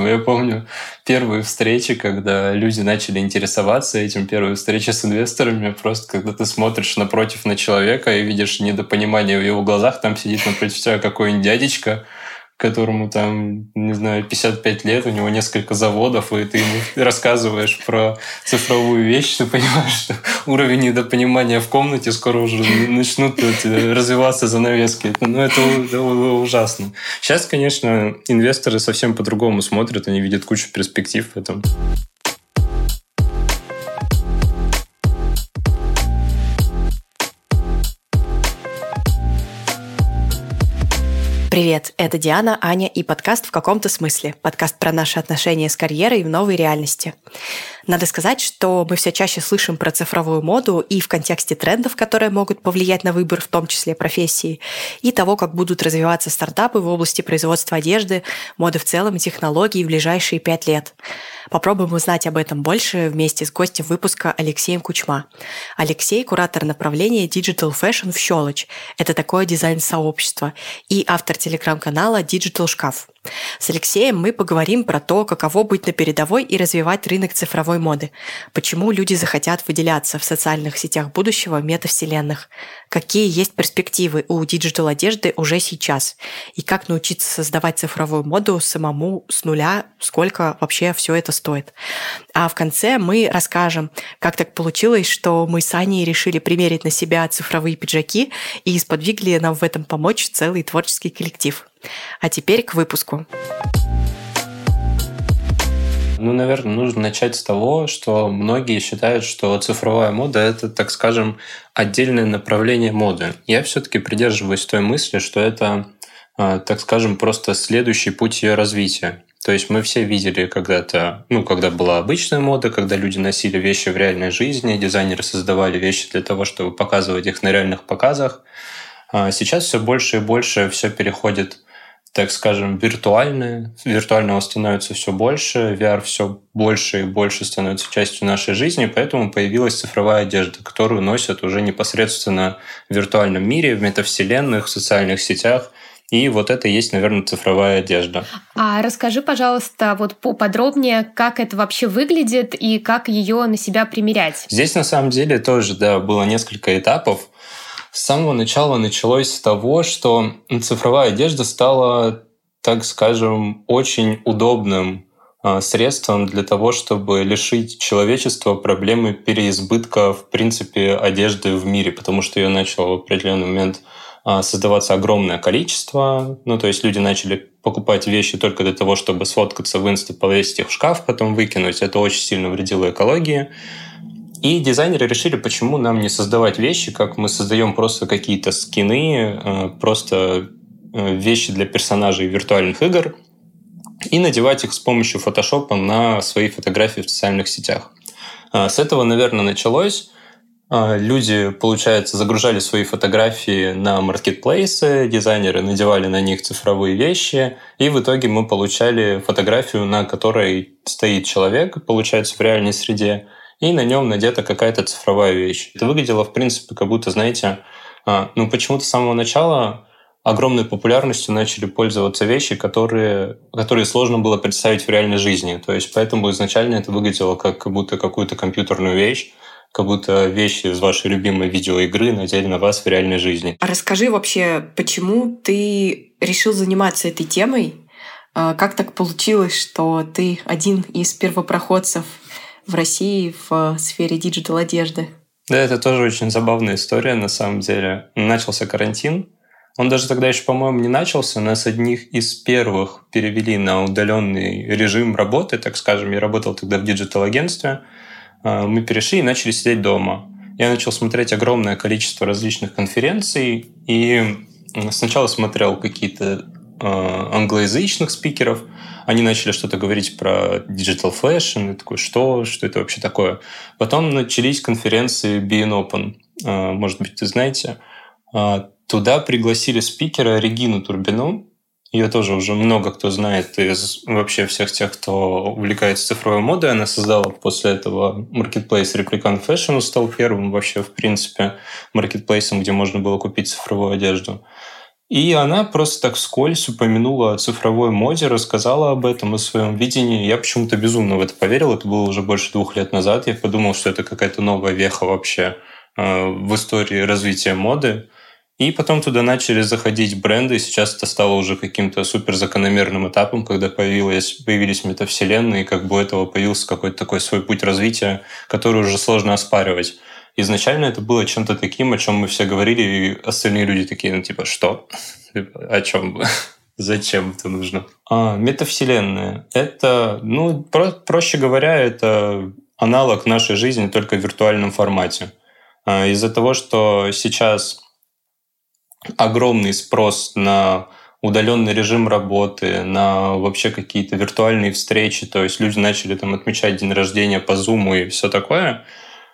Поэтому я помню первые встречи, когда люди начали интересоваться этим, первые встречи с инвесторами, просто когда ты смотришь напротив на человека и видишь недопонимание в его глазах, там сидит напротив тебя какой-нибудь дядечка, которому там, не знаю, 55 лет, у него несколько заводов, и ты ему рассказываешь про цифровую вещь, ты понимаешь, что уровень недопонимания в комнате скоро уже начнут развиваться занавески. Ну, это, это ужасно. Сейчас, конечно, инвесторы совсем по-другому смотрят, они видят кучу перспектив в этом. Привет, это Диана, Аня и подкаст «В каком-то смысле». Подкаст про наши отношения с карьерой в новой реальности. Надо сказать, что мы все чаще слышим про цифровую моду и в контексте трендов, которые могут повлиять на выбор, в том числе профессии, и того, как будут развиваться стартапы в области производства одежды, моды в целом и технологий в ближайшие пять лет. Попробуем узнать об этом больше вместе с гостем выпуска Алексеем Кучма. Алексей – куратор направления Digital Fashion в Щелочь. Это такое дизайн-сообщество. И автор телеграм-канала Digital Шкаф. С Алексеем мы поговорим про то, каково быть на передовой и развивать рынок цифровой моды, почему люди захотят выделяться в социальных сетях будущего метавселенных, какие есть перспективы у диджитал-одежды уже сейчас, и как научиться создавать цифровую моду самому с нуля, сколько вообще все это стоит. А в конце мы расскажем, как так получилось, что мы с Аней решили примерить на себя цифровые пиджаки и сподвигли нам в этом помочь целый творческий коллектив. А теперь к выпуску. Ну, наверное, нужно начать с того, что многие считают, что цифровая мода — это, так скажем, отдельное направление моды. Я все-таки придерживаюсь той мысли, что это, а, так скажем, просто следующий путь ее развития. То есть мы все видели когда-то, ну, когда была обычная мода, когда люди носили вещи в реальной жизни, дизайнеры создавали вещи для того, чтобы показывать их на реальных показах. А сейчас все больше и больше все переходит так скажем, виртуальное. Виртуального становится все больше, VR все больше и больше становится частью нашей жизни, поэтому появилась цифровая одежда, которую носят уже непосредственно в виртуальном мире, в метавселенных, в социальных сетях. И вот это и есть, наверное, цифровая одежда. А расскажи, пожалуйста, вот поподробнее, как это вообще выглядит и как ее на себя примерять. Здесь на самом деле тоже, да, было несколько этапов с самого начала началось с того, что цифровая одежда стала, так скажем, очень удобным а, средством для того, чтобы лишить человечества проблемы переизбытка, в принципе, одежды в мире, потому что ее начало в определенный момент а, создаваться огромное количество. Ну, то есть люди начали покупать вещи только для того, чтобы сфоткаться в инста, повесить их в шкаф, потом выкинуть. Это очень сильно вредило экологии. И дизайнеры решили, почему нам не создавать вещи, как мы создаем просто какие-то скины, э, просто э, вещи для персонажей виртуальных игр, и надевать их с помощью фотошопа на свои фотографии в социальных сетях. Э, с этого, наверное, началось. Люди, получается, загружали свои фотографии на маркетплейсы, дизайнеры надевали на них цифровые вещи, и в итоге мы получали фотографию, на которой стоит человек, получается, в реальной среде, и на нем надета какая-то цифровая вещь. Это выглядело, в принципе, как будто, знаете, а, ну почему-то с самого начала огромной популярностью начали пользоваться вещи, которые, которые сложно было представить в реальной жизни. То есть поэтому изначально это выглядело как будто какую-то компьютерную вещь, как будто вещи из вашей любимой видеоигры надели на вас в реальной жизни. А расскажи вообще, почему ты решил заниматься этой темой? А, как так получилось, что ты один из первопроходцев в России в сфере digital одежды. Да, это тоже очень забавная история на самом деле. Начался карантин. Он даже тогда еще, по-моему, не начался. Нас одних из первых перевели на удаленный режим работы, так скажем. Я работал тогда в digital-агентстве. А, мы перешли и начали сидеть дома. Я начал смотреть огромное количество различных конференций и сначала смотрел какие-то Э, англоязычных спикеров. Они начали что-то говорить про digital fashion. И такой, что? Что это вообще такое? Потом начались конференции Being Open. Э, может быть, ты знаете. Э, туда пригласили спикера Регину Турбину. Ее тоже уже много кто знает из вообще всех тех, кто увлекается цифровой модой. Она создала после этого marketplace Replicant Fashion, стал первым вообще, в принципе, маркетплейсом, где можно было купить цифровую одежду. И она просто так вскользь упомянула о цифровой моде, рассказала об этом, о своем видении. Я почему-то безумно в это поверил. Это было уже больше двух лет назад. Я подумал, что это какая-то новая веха вообще э, в истории развития моды. И потом туда начали заходить бренды, и сейчас это стало уже каким-то супер закономерным этапом, когда появилась, появились метавселенные, и как бы у этого появился какой-то такой свой путь развития, который уже сложно оспаривать. Изначально это было чем-то таким, о чем мы все говорили, и остальные люди такие, ну типа, что? О чем? Зачем это нужно? А, метавселенная. Это, ну, про проще говоря, это аналог нашей жизни только в виртуальном формате. А, из-за того, что сейчас огромный спрос на удаленный режим работы, на вообще какие-то виртуальные встречи, то есть люди начали там отмечать день рождения по Zoom и все такое,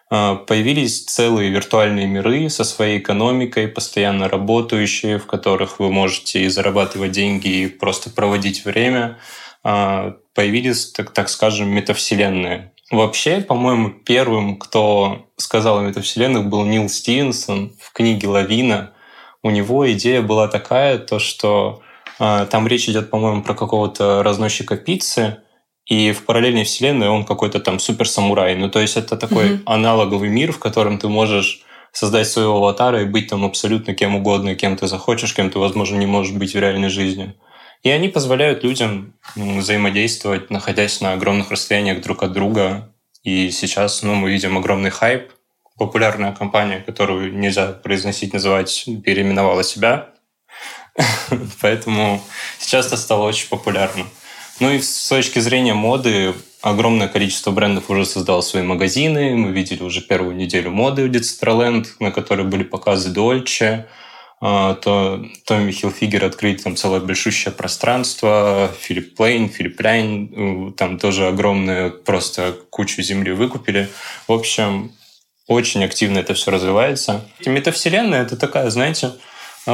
появились целые виртуальные миры со своей экономикой, постоянно работающие, в которых вы можете и зарабатывать деньги, и просто проводить время. А, появились, так, так скажем, метавселенные. Вообще, по-моему, первым, кто сказал о метавселенных, был Нил Стивенсон в книге «Лавина», у него идея была такая, то что э, там речь идет, по-моему, про какого-то разносчика пиццы, и в параллельной вселенной он какой-то там супер-самурай. Ну, то есть это такой mm-hmm. аналоговый мир, в котором ты можешь создать своего аватара и быть там абсолютно кем угодно, кем ты захочешь, кем ты, возможно, не можешь быть в реальной жизни. И они позволяют людям взаимодействовать, находясь на огромных расстояниях друг от друга. И сейчас ну, мы видим огромный хайп популярная компания, которую нельзя произносить, называть, переименовала себя. Поэтому сейчас это стало очень популярно. Ну и с точки зрения моды, огромное количество брендов уже создало свои магазины. Мы видели уже первую неделю моды у Decentraland, на которой были показы Dolce. А, то Томми Хилфигер открыть там целое большущее пространство, Филипп Плейн, Филипп Ляйн, там тоже огромную просто кучу земли выкупили. В общем, очень активно это все развивается. И метавселенная — это такая, знаете,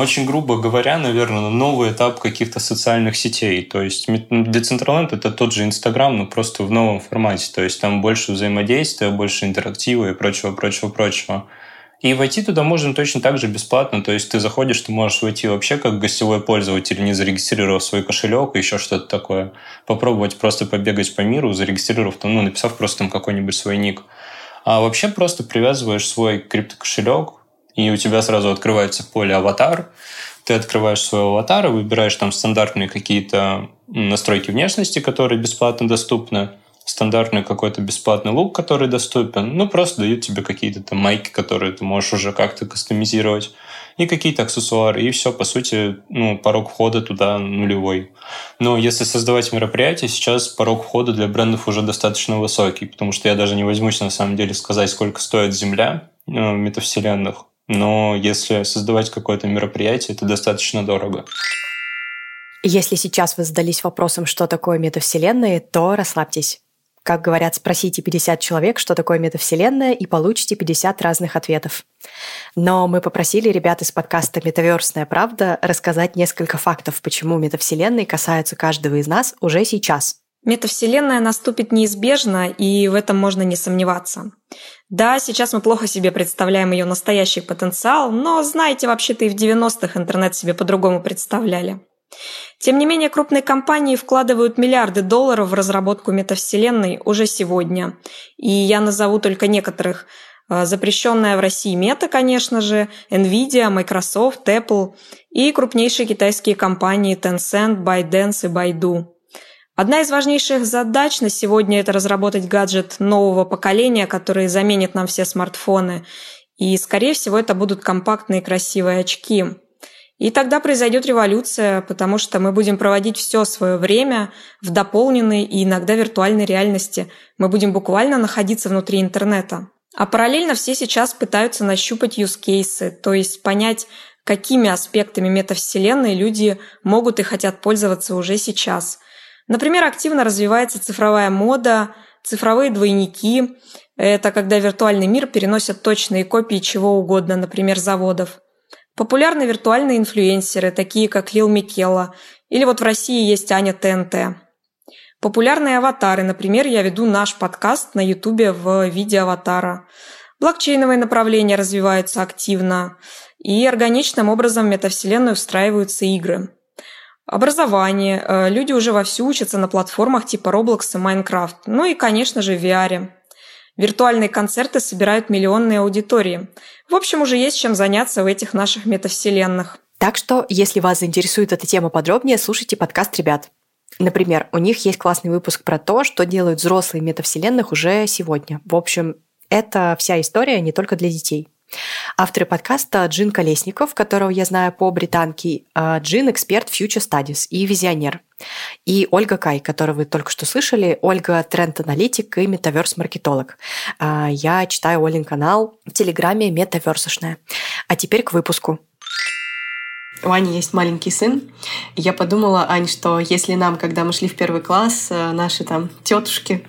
очень грубо говоря, наверное, новый этап каких-то социальных сетей. То есть Decentraland — это тот же Инстаграм, но просто в новом формате. То есть там больше взаимодействия, больше интерактива и прочего, прочего, прочего. И войти туда можно точно так же бесплатно. То есть ты заходишь, ты можешь войти вообще как гостевой пользователь, не зарегистрировав свой кошелек и еще что-то такое. Попробовать просто побегать по миру, зарегистрировав там, ну, написав просто там какой-нибудь свой ник. А вообще просто привязываешь свой криптокошелек, и у тебя сразу открывается поле аватар. Ты открываешь свой аватар, выбираешь там стандартные какие-то настройки внешности, которые бесплатно доступны, стандартный какой-то бесплатный лук, который доступен. Ну, просто дают тебе какие-то там майки, которые ты можешь уже как-то кастомизировать и какие-то аксессуары, и все, по сути, ну, порог входа туда нулевой. Но если создавать мероприятие, сейчас порог входа для брендов уже достаточно высокий, потому что я даже не возьмусь на самом деле сказать, сколько стоит земля э, метавселенных, но если создавать какое-то мероприятие, это достаточно дорого. Если сейчас вы задались вопросом, что такое метавселенные, то расслабьтесь. Как говорят, спросите 50 человек, что такое метавселенная, и получите 50 разных ответов. Но мы попросили ребят из подкаста «Метаверсная правда» рассказать несколько фактов, почему метавселенные касаются каждого из нас уже сейчас. Метавселенная наступит неизбежно, и в этом можно не сомневаться. Да, сейчас мы плохо себе представляем ее настоящий потенциал, но знаете, вообще-то и в 90-х интернет себе по-другому представляли. Тем не менее, крупные компании вкладывают миллиарды долларов в разработку метавселенной уже сегодня. И я назову только некоторых. А, запрещенная в России Мета, конечно же, Nvidia, Microsoft, Apple и крупнейшие китайские компании Tencent, ByteDance и Baidu. Одна из важнейших задач на сегодня – это разработать гаджет нового поколения, который заменит нам все смартфоны. И, скорее всего, это будут компактные красивые очки – и тогда произойдет революция, потому что мы будем проводить все свое время в дополненной и иногда виртуальной реальности. Мы будем буквально находиться внутри интернета. А параллельно все сейчас пытаются нащупать cases, то есть понять, какими аспектами метавселенной люди могут и хотят пользоваться уже сейчас. Например, активно развивается цифровая мода, цифровые двойники. Это когда виртуальный мир переносят точные копии чего угодно, например, заводов. Популярны виртуальные инфлюенсеры, такие как Лил Микела, или вот в России есть Аня ТНТ. Популярные аватары, например, я веду наш подкаст на Ютубе в виде аватара. Блокчейновые направления развиваются активно. И органичным образом в метавселенную встраиваются игры. Образование. Э, люди уже вовсю учатся на платформах типа Roblox и Minecraft. Ну и, конечно же, в VR. Виртуальные концерты собирают миллионные аудитории. В общем, уже есть чем заняться в этих наших метавселенных. Так что, если вас заинтересует эта тема подробнее, слушайте подкаст ребят. Например, у них есть классный выпуск про то, что делают взрослые метавселенных уже сегодня. В общем, это вся история не только для детей. Авторы подкаста Джин Колесников, которого я знаю по британке, а Джин – эксперт Future Studies и визионер. И Ольга Кай, которую вы только что слышали. Ольга – тренд-аналитик и метаверс-маркетолог. А я читаю Олин канал в Телеграме «Метаверсошная». А теперь к выпуску у Ани есть маленький сын. И я подумала, Ань, что если нам, когда мы шли в первый класс, э, наши там тетушки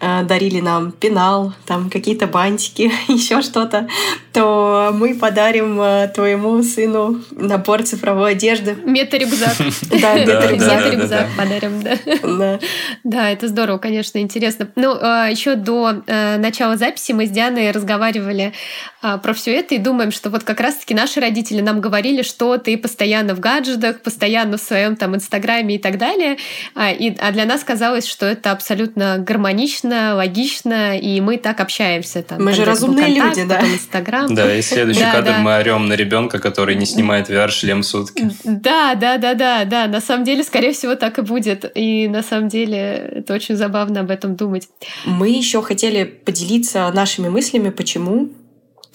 э, дарили нам пенал, там какие-то бантики, еще что-то, то мы подарим э, твоему сыну набор цифровой одежды. Мета-рюкзак. Да, мета-рюкзак подарим, да. Да, это здорово, конечно, интересно. Ну, еще до начала записи мы с Дианой разговаривали про все это и думаем, что вот как раз-таки наши родители нам говорили, что ты постоянно постоянно в гаджетах, постоянно в своем там инстаграме и так далее. А, и, а для нас казалось, что это абсолютно гармонично, логично, и мы так общаемся. Там, мы же разумные контакт, люди, да? Инстаграм. Да, и следующий да, кадр да. мы орем на ребенка, который не снимает VR-шлем сутки. Да, да, да, да, да. На самом деле, скорее всего, так и будет. И на самом деле это очень забавно об этом думать. Мы еще хотели поделиться нашими мыслями, почему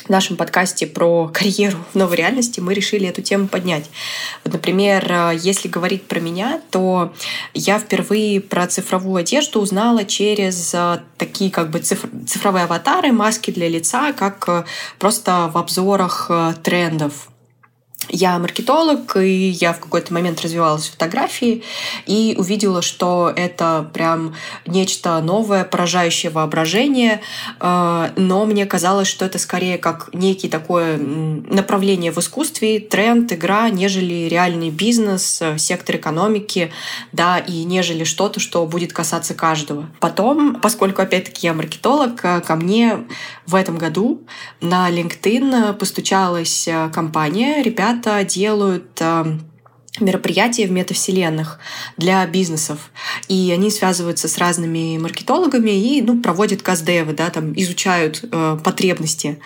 в нашем подкасте про карьеру в новой реальности мы решили эту тему поднять. Вот, например, э, если говорить про меня, то я впервые про цифровую одежду узнала через э, такие как бы цифр цифровые аватары, маски для лица, как э, просто в обзорах трендов я маркетолог, и я в какой-то момент развивалась в фотографии и увидела, что это прям нечто новое, поражающее воображение, э, но мне казалось, что это скорее как некий такое направление в искусстве, тренд, игра, нежели реальный бизнес, э, сектор экономики, да, и нежели что-то, что будет касаться каждого. Потом, поскольку, опять-таки, я маркетолог, э, ко мне в этом году на LinkedIn постучалась компания, ребята, ребята делают эм, мероприятия в метавселенных для бизнесов. И они связываются с разными маркетологами и ну, проводят каздевы, да, там изучают э, потребности.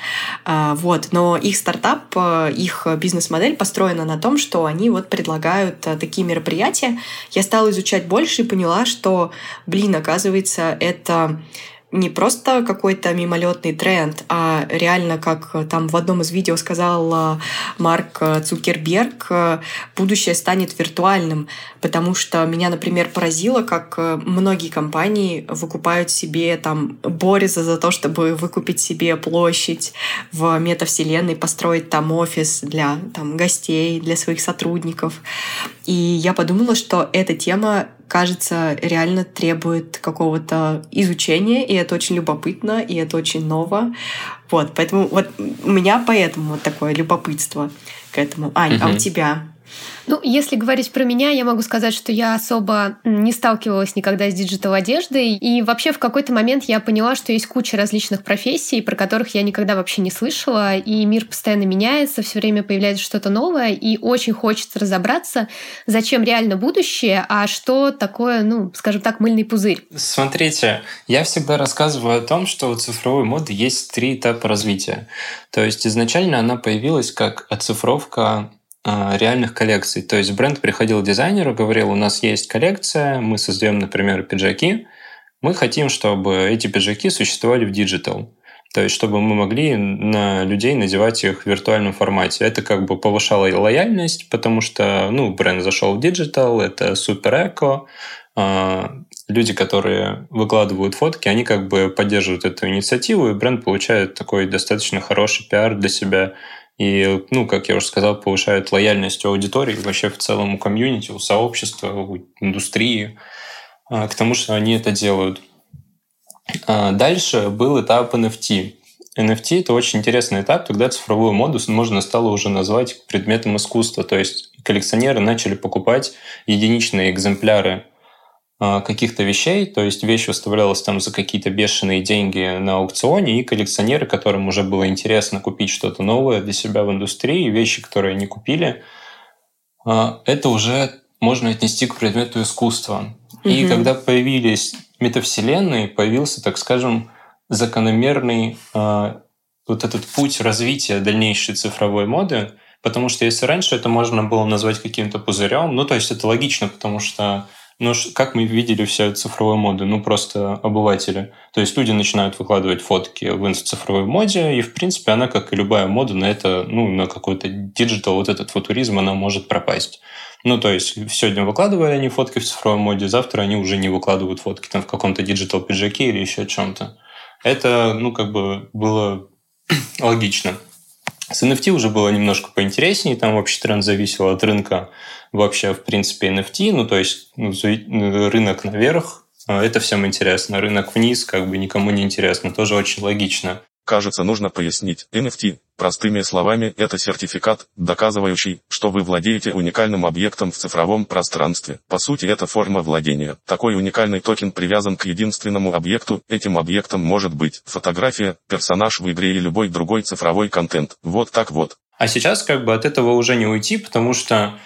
Э, вот. Но их стартап, э, их бизнес-модель построена на том, что они вот предлагают э, такие мероприятия. Я стала изучать больше и поняла, что, блин, оказывается, это не просто какой-то мимолетный тренд, а реально, как там в одном из видео сказал а, Марк Цукерберг, будущее станет виртуальным, потому что меня, например, поразило, как э, многие компании выкупают себе, там, борются за то, чтобы выкупить себе площадь в метавселенной, построить там офис для там, гостей, для своих сотрудников. И я подумала, что эта тема кажется, реально требует какого-то изучения, и это очень любопытно, и это очень ново. Вот, поэтому вот у меня поэтому вот такое любопытство к этому. Ань, угу. а у тебя? Ну, если говорить про меня, я могу сказать, что я особо не сталкивалась никогда с диджитал-одеждой. И вообще в какой-то момент я поняла, что есть куча различных профессий, про которых я никогда вообще не слышала. И мир постоянно меняется, все время появляется что-то новое. И очень хочется разобраться, зачем реально будущее, а что такое, ну, скажем так, мыльный пузырь. Смотрите, я всегда рассказываю о том, что у цифровой моды есть три этапа развития. То есть изначально она появилась как оцифровка реальных коллекций. То есть бренд приходил к дизайнеру, говорил, у нас есть коллекция, мы создаем, например, пиджаки, мы хотим, чтобы эти пиджаки существовали в digital. То есть, чтобы мы могли на людей надевать их в виртуальном формате. Это как бы повышало лояльность, потому что ну, бренд зашел в digital, это супер эко. А, люди, которые выкладывают фотки, они как бы поддерживают эту инициативу, и бренд получает такой достаточно хороший пиар для себя и, ну, как я уже сказал, повышает лояльность у аудитории, вообще в целом у комьюнити, у сообщества, у индустрии, а, к тому, что они это делают. А, дальше был этап NFT. NFT — это очень интересный этап, когда цифровую моду можно стало уже назвать предметом искусства. То есть коллекционеры начали покупать единичные экземпляры каких-то вещей, то есть вещь выставлялась там за какие-то бешеные деньги на аукционе, и коллекционеры, которым уже было интересно купить что-то новое для себя в индустрии, вещи, которые они купили, а, это уже можно отнести к предмету искусства. Угу. И когда появились метавселенные, появился, так скажем, закономерный а, вот этот путь развития дальнейшей цифровой моды, потому что если раньше это можно было назвать каким-то пузырем, ну то есть это логично, потому что ну, как мы видели все цифровой моды? Ну, просто обыватели. То есть люди начинают выкладывать фотки в цифровой моде, и, в принципе, она, как и любая мода, на это, ну, на какой-то digital, вот этот футуризм, она может пропасть. Ну, то есть сегодня выкладывали они фотки в цифровой моде, завтра они уже не выкладывают фотки там в каком-то digital пиджаке или еще чем-то. Это, ну, как бы было логично. С NFT уже было немножко поинтереснее, там вообще тренд зависел от рынка вообще, в принципе, NFT, ну, то есть ну, рынок наверх, а, это всем интересно, рынок вниз как бы никому не интересно, тоже очень логично. Кажется, нужно пояснить. NFT, простыми словами, это сертификат, доказывающий, что вы владеете уникальным объектом в цифровом пространстве. По сути, это форма владения. Такой уникальный токен привязан к единственному объекту. Этим объектом может быть фотография, персонаж в игре или любой другой цифровой контент. Вот так вот. А сейчас как бы от этого уже не уйти, потому что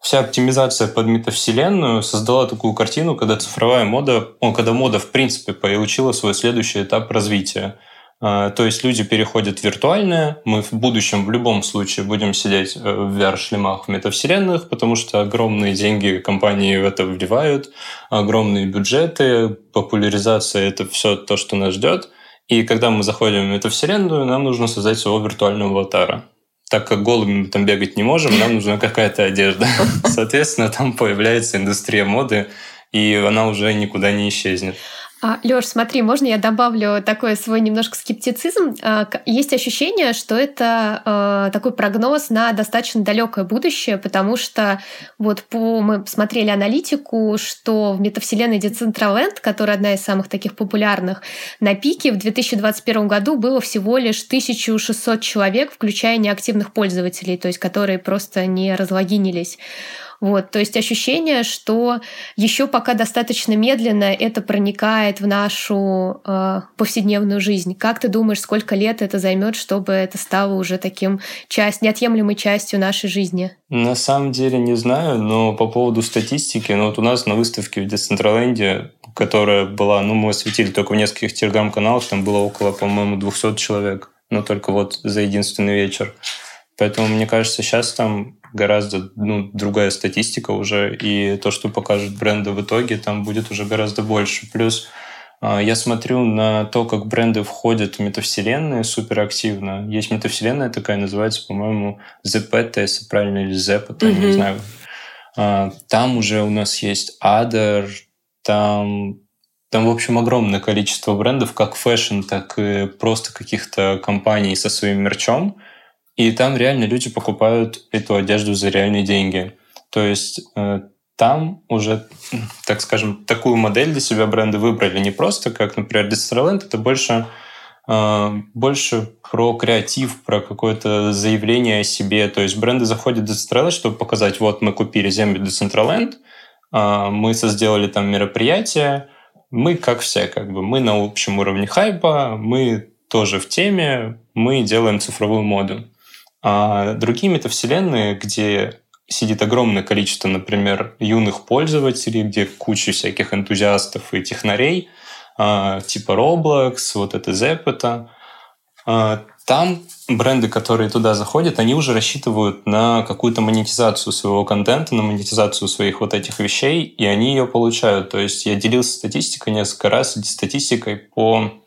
вся оптимизация под метавселенную создала такую картину, когда цифровая мода, ну, когда мода в принципе получила свой следующий этап развития. А, то есть люди переходят в виртуальное. Мы в будущем в любом случае будем сидеть э, в VR-шлемах в метавселенных, потому что огромные деньги компании в это вливают, огромные бюджеты, популяризация — это все то, что нас ждет. И когда мы заходим в метавселенную, нам нужно создать своего виртуального аватара. Так как голыми мы там бегать не можем, нам нужна какая-то одежда. Соответственно, там появляется индустрия моды, и она уже никуда не исчезнет. А, Лёш, смотри, можно я добавлю такой свой немножко скептицизм? А, есть ощущение, что это а, такой прогноз на достаточно далекое будущее, потому что вот по, мы смотрели аналитику, что в метавселенной Decentraland, которая одна из самых таких популярных, на пике в 2021 году было всего лишь 1600 человек, включая неактивных пользователей, то есть которые просто не разлогинились. Вот, то есть ощущение, что еще пока достаточно медленно это проникает в нашу э, повседневную жизнь. Как ты думаешь, сколько лет это займет, чтобы это стало уже таким часть, неотъемлемой частью нашей жизни? На самом деле не знаю, но по поводу статистики, ну вот у нас на выставке в Децентраленде, которая была, ну мы осветили только в нескольких телеграм-каналах, там было около, по-моему, 200 человек, но только вот за единственный вечер. Поэтому, мне кажется, сейчас там гораздо ну, другая статистика уже, и то, что покажут бренды в итоге, там будет уже гораздо больше. Плюс а, я смотрю на то, как бренды входят в метавселенные суперактивно. Есть метавселенная такая, называется, по-моему, ZEPETO, если правильно, или ZEP, mm-hmm. не знаю. А, там уже у нас есть Adder, там там, в общем, огромное количество брендов, как fashion, так и просто каких-то компаний со своим мерчом. И там реально люди покупают эту одежду за реальные деньги. То есть э, там уже, так скажем, такую модель для себя бренды выбрали. Не просто, как, например, Decentraland, это больше, э, больше про креатив, про какое-то заявление о себе. То есть бренды заходят в Decentraland, чтобы показать, вот мы купили землю Decentraland, э, мы сделали там мероприятие, мы как все, как бы, мы на общем уровне хайпа, мы тоже в теме, мы делаем цифровую моду. А другие метавселенные, где сидит огромное количество, например, юных пользователей, где куча всяких энтузиастов и технарей, а, типа Roblox, вот это Zepeta, а, там бренды, которые туда заходят, они уже рассчитывают на какую-то монетизацию своего контента, на монетизацию своих вот этих вещей, и они ее получают. То есть я делился статистикой несколько раз, статистикой по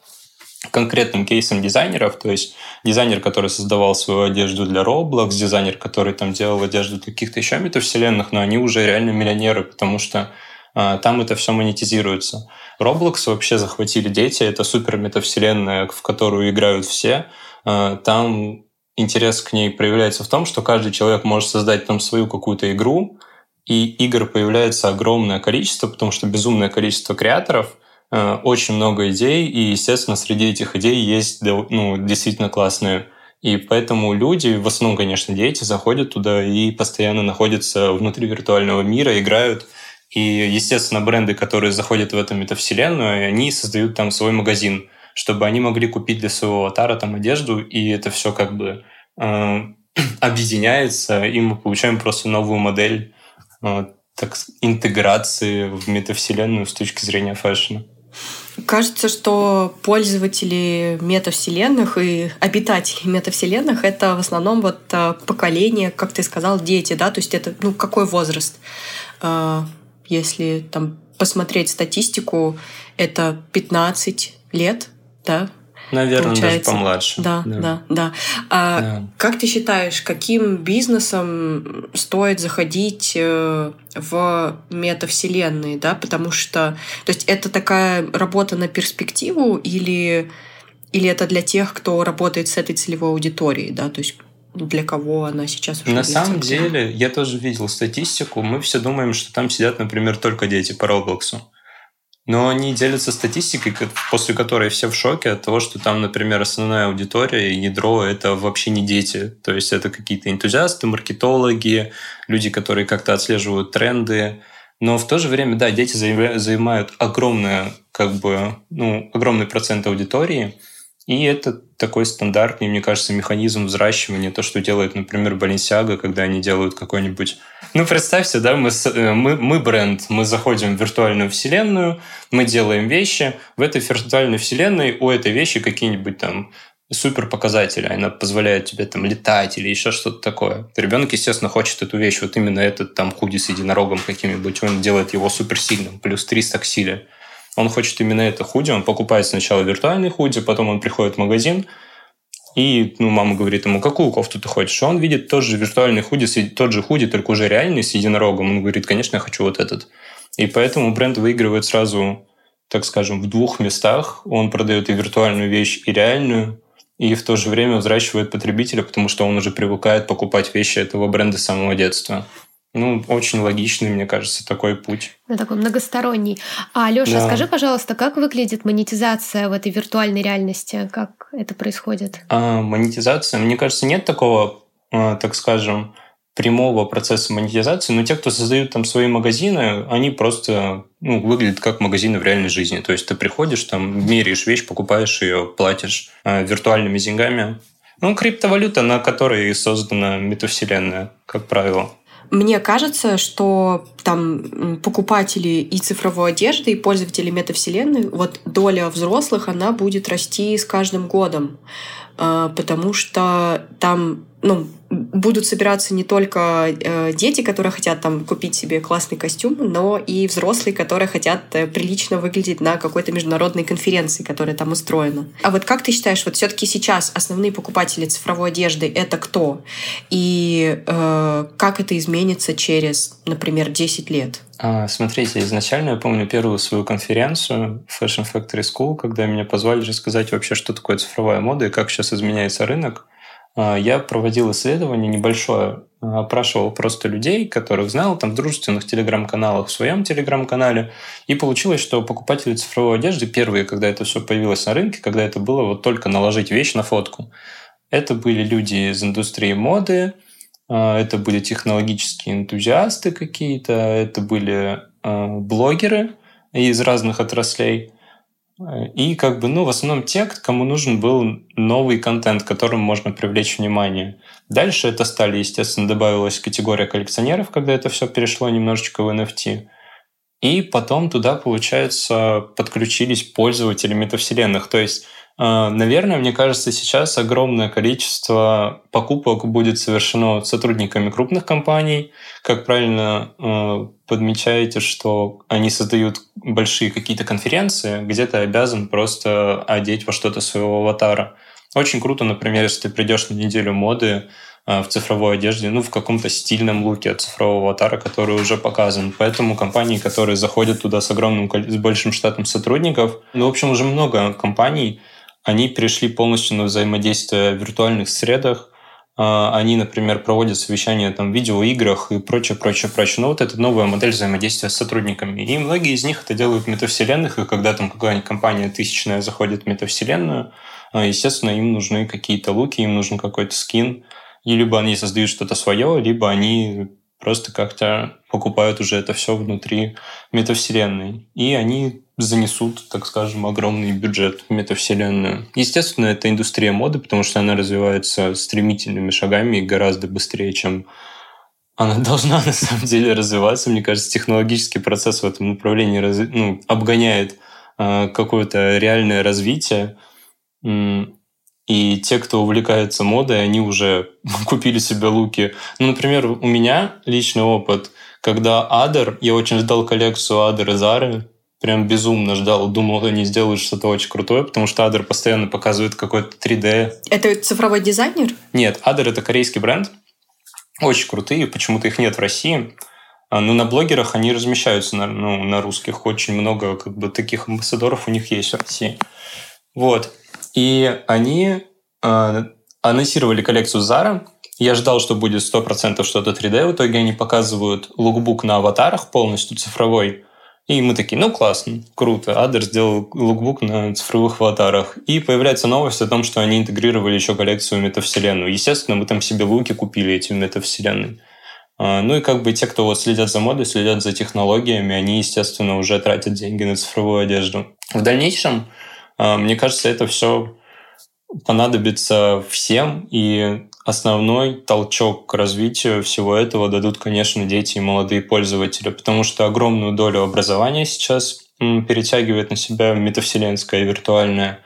конкретным кейсом дизайнеров, то есть дизайнер, который создавал свою одежду для Roblox, дизайнер, который там делал одежду для каких-то еще метавселенных, но они уже реально миллионеры, потому что а, там это все монетизируется. Roblox вообще захватили дети, это супер метавселенная, в которую играют все. А, там интерес к ней проявляется в том, что каждый человек может создать там свою какую-то игру, и игр появляется огромное количество, потому что безумное количество креаторов — очень много идей, и, естественно, среди этих идей есть ну, действительно классные. И поэтому люди, в основном, конечно, дети, заходят туда и постоянно находятся внутри виртуального мира, играют. И, естественно, бренды, которые заходят в эту метавселенную, они создают там свой магазин, чтобы они могли купить для своего аватара там одежду, и это все как бы э, объединяется, и мы получаем просто новую модель э, так, интеграции в метавселенную с точки зрения фэшна. Кажется, что пользователи метавселенных и обитатели метавселенных — это в основном вот э, поколение, как ты сказал, дети, да? То есть это, ну, какой возраст? Э, если там посмотреть статистику, это 15 лет, да? Наверное, получается. даже помладше. Да, да, да. да. А да. Как ты считаешь, каким бизнесом стоит заходить э, в метавселенные, да? Потому что, то есть, это такая работа на перспективу или или это для тех, кто работает с этой целевой аудиторией, да? То есть для кого она сейчас уже На самом деле, я тоже видел статистику. Мы все думаем, что там сидят, например, только дети по Роблоксу. Но они делятся статистикой, после которой все в шоке от того, что там, например, основная аудитория и ядро — это вообще не дети. То есть это какие-то энтузиасты, маркетологи, люди, которые как-то отслеживают тренды. Но в то же время, да, дети занимают огромное, как бы, ну, огромный процент аудитории — и это такой стандартный, мне кажется, механизм взращивания, то, что делает, например, Balenciaga, когда они делают какой-нибудь... Ну, представьте, да, мы, э, мы, мы бренд, мы заходим в виртуальную вселенную, мы делаем вещи, в этой виртуальной вселенной у этой вещи какие-нибудь там супер показатели, она позволяет тебе там летать или еще что-то такое. Ребенок, естественно, хочет эту вещь, вот именно этот там худи с единорогом каким-нибудь, он делает его суперсильным, плюс 300 к силе. Он хочет именно это худи, он покупает сначала виртуальный худи, потом он приходит в магазин, и ну, мама говорит ему, какую кофту ты хочешь? он видит тот же виртуальный худи, тот же худи, только уже реальный, с единорогом. Он говорит, конечно, я хочу вот этот. И поэтому бренд выигрывает сразу, так скажем, в двух местах. Он продает и виртуальную вещь, и реальную, и в то же время взращивает потребителя, потому что он уже привыкает покупать вещи этого бренда с самого детства. Ну, очень логичный, мне кажется, такой путь. Ну, такой многосторонний. А, Лёша, да. скажи, пожалуйста, как выглядит монетизация в этой виртуальной реальности? Как это происходит? А, монетизация, мне кажется, нет такого, а, так скажем, прямого процесса монетизации, но те, кто создают там свои магазины, они просто ну, выглядят как магазины в реальной жизни. То есть ты приходишь, там, меряешь вещь, покупаешь ее, платишь э, виртуальными деньгами. Ну, криптовалюта, на которой создана метавселенная, как правило. Мне кажется, что там покупатели и цифровой одежды, и пользователи метавселенной, вот доля взрослых, она будет расти с каждым годом, а, потому что там ну, будут собираться не только э, дети, которые хотят там купить себе классный костюм, но и взрослые, которые хотят э, прилично выглядеть на какой-то международной конференции, которая там устроена. А вот как ты считаешь, вот все-таки сейчас основные покупатели цифровой одежды это кто? И э, как это изменится через, например, 10 лет? А, смотрите, изначально я помню первую свою конференцию Fashion Factory School, когда меня позвали рассказать вообще, что такое цифровая мода и как сейчас изменяется рынок. А, я проводил исследование небольшое, а, опрашивал просто людей, которых знал там в дружественных телеграм-каналах, в своем телеграм-канале, и получилось, что покупатели цифровой одежды первые, когда это все появилось на рынке, когда это было вот только наложить вещь на фотку, это были люди из индустрии моды, а, это были технологические энтузиасты какие-то, это были блогеры из разных отраслей – и как бы, ну, в основном те, кому нужен был новый контент, которым можно привлечь внимание. Дальше это стали, естественно, добавилась категория коллекционеров, когда это все перешло немножечко в NFT. И потом туда, получается, подключились пользователи метавселенных. То есть наверное, мне кажется, сейчас огромное количество покупок будет совершено сотрудниками крупных компаний. Как правильно а, подмечаете, что они создают большие какие-то конференции, где ты обязан просто одеть во что-то своего аватара. Очень круто, например, если ты придешь на неделю моды а, в цифровой одежде, ну, в каком-то стильном луке от цифрового аватара, который уже показан. Поэтому компании, которые заходят туда с огромным, с большим штатом сотрудников, ну, в общем, уже много компаний, они перешли полностью на взаимодействие в виртуальных средах. А, они, например, проводят совещания там, в видеоиграх и прочее, прочее, прочее. Но вот это новая модель взаимодействия с сотрудниками. И многие из них это делают в метавселенных, и когда там какая-нибудь компания тысячная заходит в метавселенную, а, естественно, им нужны какие-то луки, им нужен какой-то скин. И либо они создают что-то свое, либо они просто как-то покупают уже это все внутри метавселенной. И они занесут, так скажем, огромный бюджет в метавселенную. Естественно, это индустрия моды, потому что она развивается стремительными шагами и гораздо быстрее, чем она должна на самом деле развиваться. Мне кажется, технологический процесс в этом направлении раз, ну, обгоняет э, какое-то реальное развитие. И те, кто увлекается модой, они уже купили себе луки. Ну, например, у меня личный опыт, когда Адер, я очень ждал коллекцию Адер и Зары, прям безумно ждал, думал, они сделают что-то очень крутое, потому что Адер постоянно показывает какой-то 3D. Это цифровой дизайнер? Нет, Адер — это корейский бренд, очень крутые, почему-то их нет в России. А, Но ну, на блогерах они размещаются на, ну, на русских. Очень много как бы, таких амбассадоров у них есть в России. Вот. И они э, анонсировали коллекцию Zara. Я ждал, что будет 100% что-то 3D. В итоге они показывают лукбук на аватарах полностью цифровой. И мы такие, ну классно, круто. Адер сделал лукбук на цифровых аватарах. И появляется новость о том, что они интегрировали еще коллекцию метавселенную. Естественно, мы там себе луки купили эти метавселенной. А, ну и как бы те, кто вот следят за модой, следят за технологиями, они, естественно, уже тратят деньги на цифровую одежду. В дальнейшем, а, мне кажется, это все понадобится всем, и основной толчок к развитию всего этого дадут, конечно, дети и молодые пользователи, потому что огромную долю образования сейчас перетягивает на себя метавселенское и виртуальное.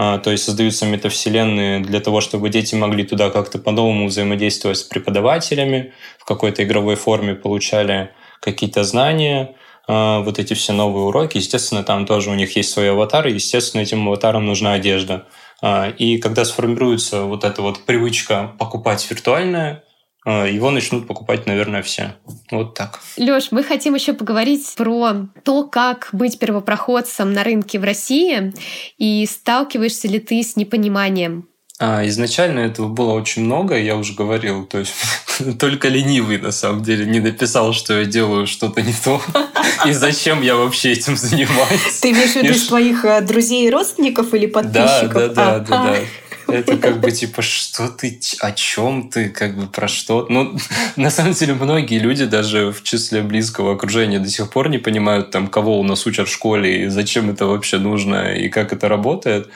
А, то есть создаются метавселенные для того, чтобы дети могли туда как-то по-новому взаимодействовать с преподавателями, в какой-то игровой форме получали какие-то знания, а, вот эти все новые уроки. Естественно, там тоже у них есть свои аватары, естественно, этим аватарам нужна одежда. А, и когда сформируется вот эта вот привычка покупать виртуальное, а, его начнут покупать, наверное, все. Вот так. Лёш, мы хотим еще поговорить про то, как быть первопроходцем на рынке в России, и сталкиваешься ли ты с непониманием а, изначально этого было очень много, я уже говорил, то есть только ленивый на самом деле не написал, что я делаю что-то не то, и зачем я вообще этим занимаюсь. Ты имеешь в виду из твоих э, друзей и родственников или подписчиков? Да, да, да, да, да. Это как бы типа, что ты, о чем ты, как бы про что? Ну, на самом деле, многие люди даже в числе близкого окружения до сих пор не понимают, там, кого у нас учат в школе, и зачем это вообще нужно, и как это работает.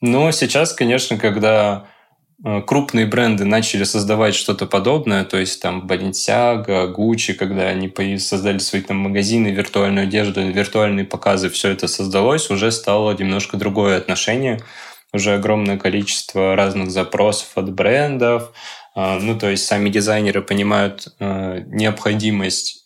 Но сейчас, конечно, когда крупные бренды начали создавать что-то подобное, то есть там Balenciaga, Gucci, когда они создали свои там магазины, виртуальную одежду, виртуальные показы, все это создалось, уже стало немножко другое отношение, уже огромное количество разных запросов от брендов, э, ну, то есть сами дизайнеры понимают э, необходимость Э,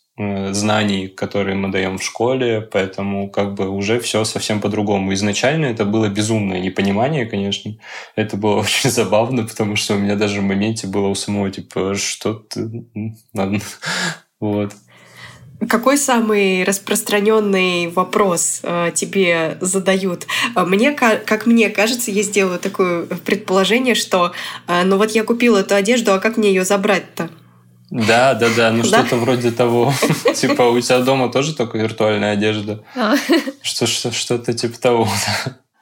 знаний, которые мы даем в школе, поэтому как бы уже все совсем по-другому. Изначально это было безумное непонимание, конечно. Это было очень забавно, потому что у меня даже в моменте было у самого типа, что ты... Вот. Какой самый распространенный вопрос э, тебе задают? Э, мне, как мне кажется, я сделаю такое предположение, что э, ну вот я купила эту одежду, а как мне ее забрать-то? Да, да, да, ну что-то вроде того. Типа у тебя дома тоже только виртуальная одежда. А. Что-то типа того.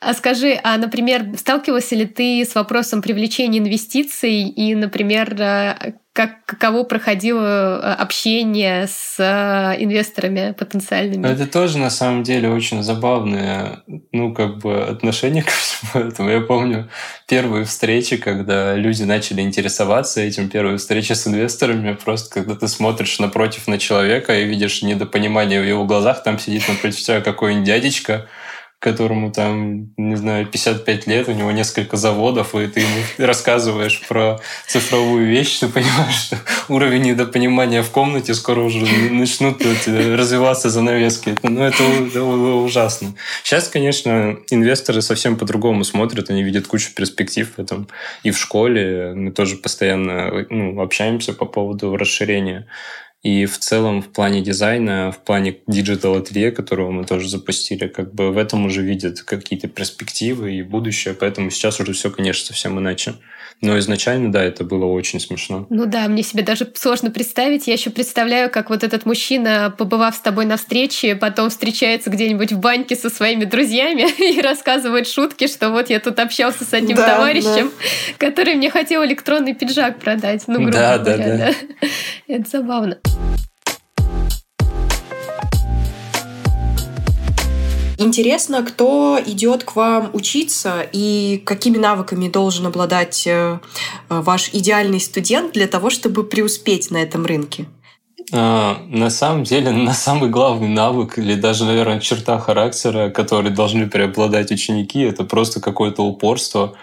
А скажи, а, например, сталкивался ли ты с вопросом привлечения инвестиций и, например, э, как, каково проходило э, общение с э, инвесторами потенциальными? Это тоже, на самом деле, очень забавное, ну, как бы, отношение к всему этому. Я помню первые встречи, когда люди начали интересоваться этим, первые встречи с инвесторами, просто когда ты смотришь напротив на человека и видишь недопонимание в его глазах, там сидит напротив тебя какой-нибудь дядечка, которому там, не знаю, 55 лет, у него несколько заводов, и ты ему рассказываешь про цифровую вещь, ты понимаешь, что уровень недопонимания в комнате скоро уже начнут развиваться занавески. Ну, это, ужасно. Сейчас, конечно, инвесторы совсем по-другому смотрят, они видят кучу перспектив в этом. И в школе мы тоже постоянно ну, общаемся по поводу расширения И в целом в плане дизайна, в плане Digital Atelier, которого мы тоже запустили, как бы в этом уже видят какие-то перспективы и будущее, поэтому сейчас уже все, конечно, совсем иначе. Но изначально, да, это было очень смешно. Ну да, мне себе даже сложно представить. Я еще представляю, как вот этот мужчина, побывав с тобой на встрече, потом встречается где-нибудь в баньке со своими друзьями и рассказывает шутки, что вот я тут общался с одним да, товарищем, да. который мне хотел электронный пиджак продать. Ну, грубо да, говоря, да, да. да. Это забавно. Интересно, кто идет к вам учиться и какими навыками должен обладать э, ваш идеальный студент для того, чтобы преуспеть на этом рынке? А, на самом деле, на самый главный навык или даже, наверное, черта характера, который должны преобладать ученики, это просто какое-то упорство.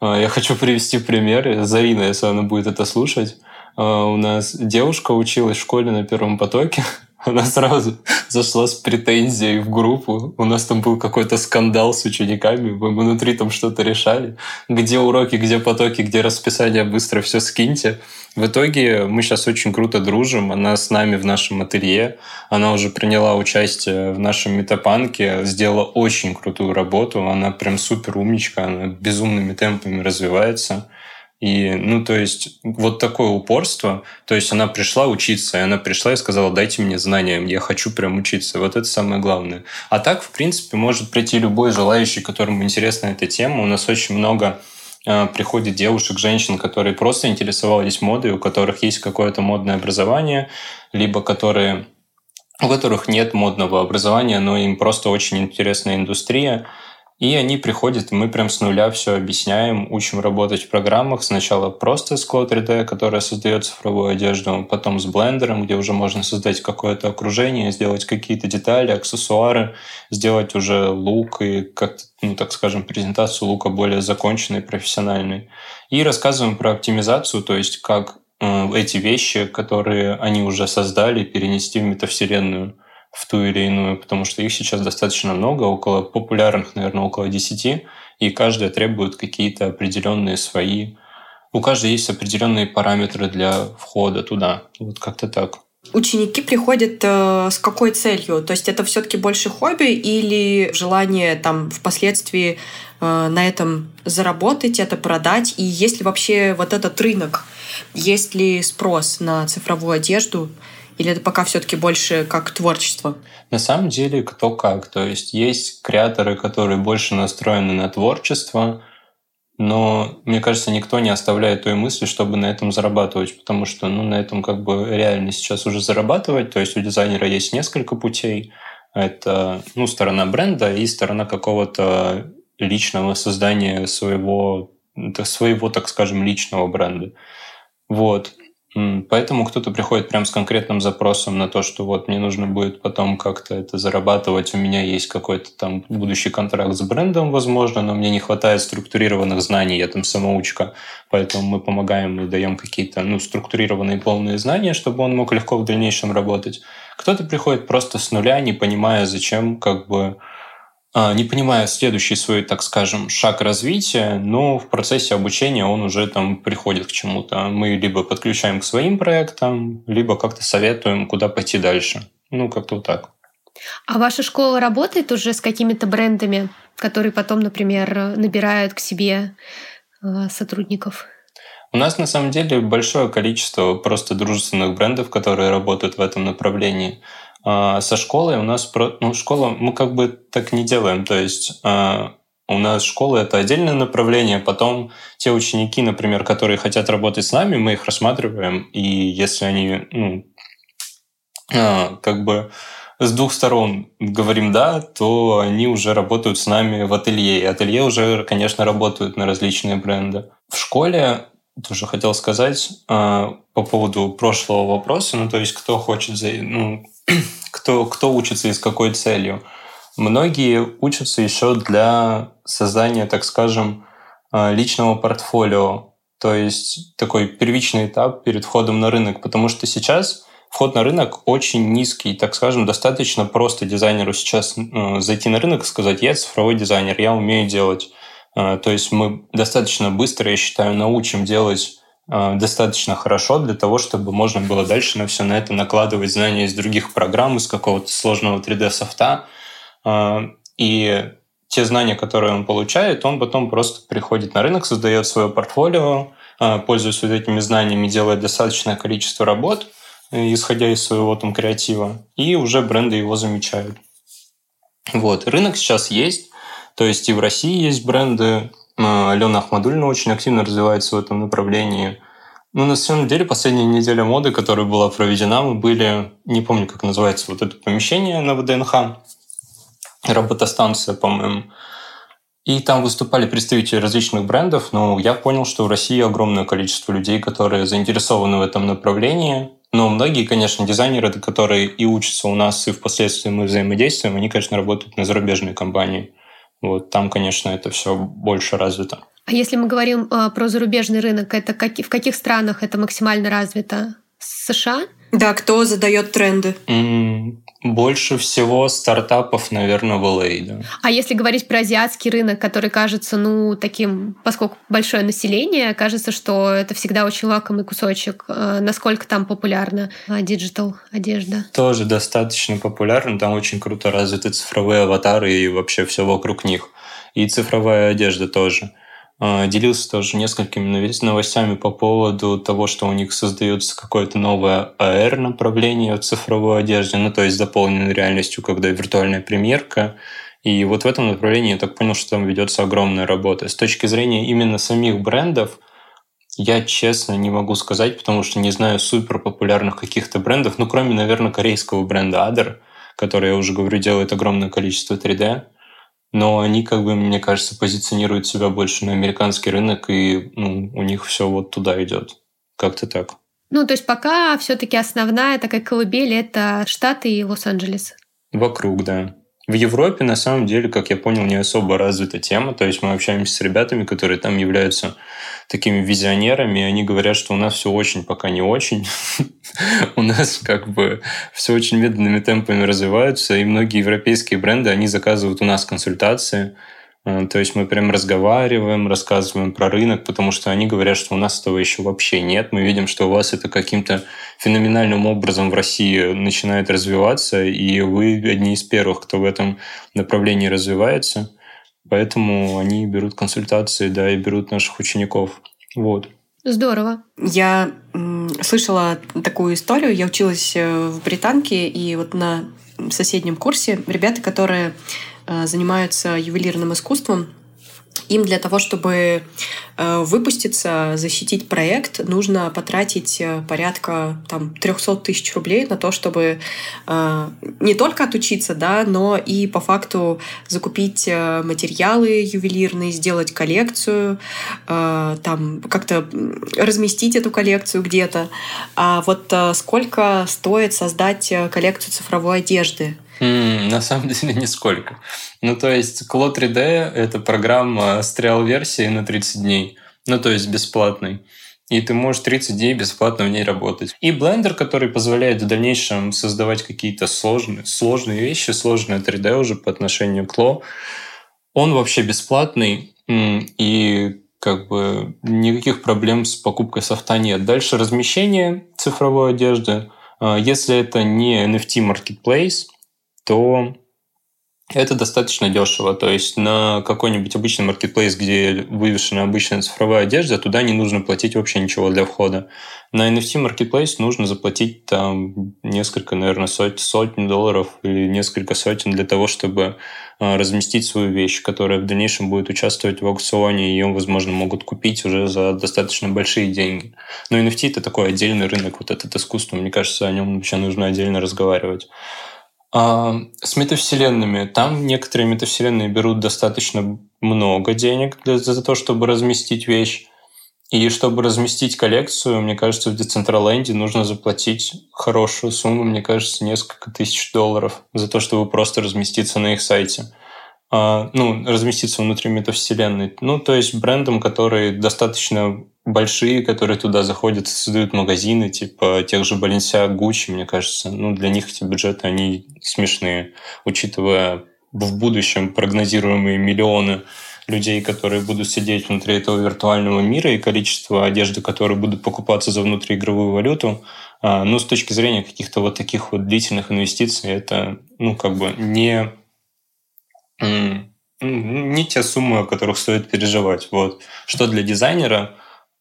А, я хочу привести пример. Зарина, если она будет это слушать. А, у нас девушка училась в школе на первом потоке, она сразу зашла с претензией в группу. У нас там был какой-то скандал с учениками. Мы внутри там что-то решали. Где уроки, где потоки, где расписание, быстро все скиньте. В итоге мы сейчас очень круто дружим. Она с нами в нашем ателье. Она уже приняла участие в нашем метапанке. Сделала очень крутую работу. Она прям супер умничка. Она безумными темпами развивается. И, ну, то есть, вот такое упорство. То есть, она пришла учиться, и она пришла и сказала, дайте мне знания, я хочу прям учиться. Вот это самое главное. А так, в принципе, может прийти любой желающий, которому интересна эта тема. У нас очень много э, приходит девушек, женщин, которые просто интересовались модой, у которых есть какое-то модное образование, либо которые у которых нет модного образования, но им просто очень интересна индустрия, и они приходят, мы прям с нуля все объясняем, учим работать в программах. Сначала просто с Cloud 3D, которая создает цифровую одежду, потом с блендером, где уже можно создать какое-то окружение, сделать какие-то детали, аксессуары, сделать уже лук и как ну, так скажем, презентацию лука более законченной, профессиональной. И рассказываем про оптимизацию, то есть как э, эти вещи, которые они уже создали, перенести в метавселенную в ту или иную, потому что их сейчас достаточно много, около популярных, наверное, около 10, и каждая требует какие-то определенные свои... У каждой есть определенные параметры для входа туда. Вот как-то так. Ученики приходят э, с какой целью? То есть это все-таки больше хобби или желание там впоследствии э, на этом заработать, это продать? И есть ли вообще вот этот рынок? Есть ли спрос на цифровую одежду? Или это пока все-таки больше как творчество? На самом деле, кто как. То есть есть креаторы, которые больше настроены на творчество, но мне кажется, никто не оставляет той мысли, чтобы на этом зарабатывать, потому что ну, на этом как бы реально сейчас уже зарабатывать. То есть у дизайнера есть несколько путей. Это ну, сторона бренда и сторона какого-то личного создания своего, своего, так скажем, личного бренда. Вот. Поэтому кто-то приходит прям с конкретным запросом на то, что вот мне нужно будет потом как-то это зарабатывать, у меня есть какой-то там будущий контракт с брендом, возможно, но мне не хватает структурированных знаний, я там самоучка, поэтому мы помогаем и даем какие-то ну, структурированные полные знания, чтобы он мог легко в дальнейшем работать. Кто-то приходит просто с нуля, не понимая, зачем как бы не понимая следующий свой, так скажем, шаг развития, но в процессе обучения он уже там приходит к чему-то. Мы либо подключаем к своим проектам, либо как-то советуем, куда пойти дальше. Ну, как-то вот так. А ваша школа работает уже с какими-то брендами, которые потом, например, набирают к себе а, сотрудников? У нас на самом деле большое количество просто дружественных брендов, которые работают в этом направлении. А, со школой у нас... Ну, школа мы как бы так не делаем. То есть а, у нас школа — это отдельное направление. Потом те ученики, например, которые хотят работать с нами, мы их рассматриваем. И если они, ну, а, как бы с двух сторон говорим «да», то они уже работают с нами в ателье. И ателье уже, конечно, работают на различные бренды. В школе тоже хотел сказать по поводу прошлого вопроса, ну, то есть кто хочет, ну, кто, кто учится и с какой целью. Многие учатся еще для создания, так скажем, а, личного портфолио, то есть такой первичный этап перед входом на рынок, потому что сейчас вход на рынок очень низкий, так скажем, достаточно просто дизайнеру сейчас зайти на рынок и сказать, я цифровой дизайнер, я умею делать. Э, то есть мы достаточно быстро, я считаю, научим делать достаточно хорошо для того, чтобы можно было дальше на все на это накладывать знания из других программ, из какого-то сложного 3D-софта. Э, и те знания, которые он получает, он потом просто приходит на рынок, создает свое портфолио, пользуясь вот этими знаниями, делает достаточное количество работ, исходя из своего там креатива, и уже бренды его замечают. Вот. Рынок сейчас есть, то есть и в России есть бренды. Алена Ахмадульна очень активно развивается в этом направлении. Ну, на самом деле, последняя неделя моды, которая была проведена, мы были, не помню, как называется вот это помещение на ВДНХ, работостанция, по-моему. И там выступали представители различных брендов, но я понял, что в России огромное количество людей, которые заинтересованы в этом направлении. Но многие, конечно, дизайнеры, которые и учатся у нас, и впоследствии мы взаимодействуем, они, конечно, работают на зарубежные компании. Вот там, конечно, это все больше развито. А если мы говорим э, про зарубежный рынок, это как, в каких странах это максимально развито? США? Да, кто задает тренды? Больше всего стартапов, наверное, в LA, да. А если говорить про азиатский рынок, который кажется, ну, таким, поскольку большое население, кажется, что это всегда очень лакомый кусочек. А насколько там популярна digital одежда? Тоже достаточно популярно. Там очень круто развиты цифровые аватары и вообще все вокруг них. И цифровая одежда тоже. А, делился тоже несколькими новостями по поводу того, что у них создается какое-то новое AR-направление в цифровой одежде, ну, то есть заполненной реальностью, когда виртуальная примерка. И вот в этом направлении я так понял, что там ведется огромная работа. С точки зрения именно самих брендов, я честно не могу сказать, потому что не знаю супер популярных каких-то брендов, ну, кроме, наверное, корейского бренда Adder, который, я уже говорю, делает огромное количество 3D но они, как бы, мне кажется, позиционируют себя больше на американский рынок, и ну, у них все вот туда идет. Как-то так. Ну, то есть пока все-таки основная такая колыбель это Штаты и Лос-Анджелес. Вокруг, да. В Европе, на самом деле, как я понял, не особо развита тема. То есть мы общаемся с ребятами, которые там являются такими визионерами, и они говорят, что у нас все очень пока не очень. у нас как бы все очень медленными темпами развиваются, и многие европейские бренды, они заказывают у нас консультации, то есть мы прям разговариваем, рассказываем про рынок, потому что они говорят, что у нас этого еще вообще нет. Мы видим, что у вас это каким-то феноменальным образом в России начинает развиваться, и вы одни из первых, кто в этом направлении развивается. Поэтому они берут консультации, да, и берут наших учеников. Вот. Здорово. Я слышала такую историю. Я училась э, в британке, и вот на соседнем курсе ребята, которые Э, занимаются ювелирным искусством, им для того, чтобы э, выпуститься, защитить проект, нужно потратить э, порядка там, 300 тысяч рублей на то, чтобы не только отучиться, да, но и по факту закупить материалы ювелирные, сделать коллекцию, там как-то разместить эту коллекцию где-то. А вот сколько стоит создать коллекцию цифровой одежды? Mm, на самом деле нисколько. Ну, то есть Clo 3D — это программа с триал-версией на 30 дней. Ну, то есть бесплатный. И ты можешь 30 дней бесплатно в ней работать. И Blender, который позволяет в дальнейшем создавать какие-то сложные, сложные вещи, сложное 3D уже по отношению к Clo, он вообще бесплатный. И как бы никаких проблем с покупкой софта нет. Дальше размещение цифровой одежды. А, если это не NFT Marketplace, то это достаточно дешево. То есть на какой-нибудь обычный маркетплейс, где вывешена обычная цифровая одежда, туда не нужно платить вообще ничего для входа. На NFT маркетплейс нужно заплатить там несколько, наверное, сот, сотен долларов или несколько сотен для того, чтобы а, разместить свою вещь, которая в дальнейшем будет участвовать в аукционе, и ее, возможно, могут купить уже за достаточно большие деньги. Но NFT — это такой отдельный рынок, вот этот искусство. Мне кажется, о нем вообще нужно отдельно разговаривать. А, с метавселенными. Там некоторые метавселенные берут достаточно много денег для, за то, чтобы разместить вещь. И чтобы разместить коллекцию, мне кажется, в Децентраленде нужно заплатить хорошую сумму, мне кажется, несколько тысяч долларов за то, чтобы просто разместиться на их сайте. А, ну, разместиться внутри метавселенной. Ну, то есть брендам, которые достаточно большие, которые туда заходят создают магазины, типа тех же Balenciaga, Gucci, мне кажется, ну, для них эти бюджеты, они смешные, учитывая в будущем прогнозируемые миллионы людей, которые будут сидеть внутри этого виртуального мира, и количество одежды, которые будут покупаться за внутриигровую валюту. А, ну, с точки зрения каких-то вот таких вот длительных инвестиций, это, ну, как бы не, не те суммы, о которых стоит переживать. Вот. Что для дизайнера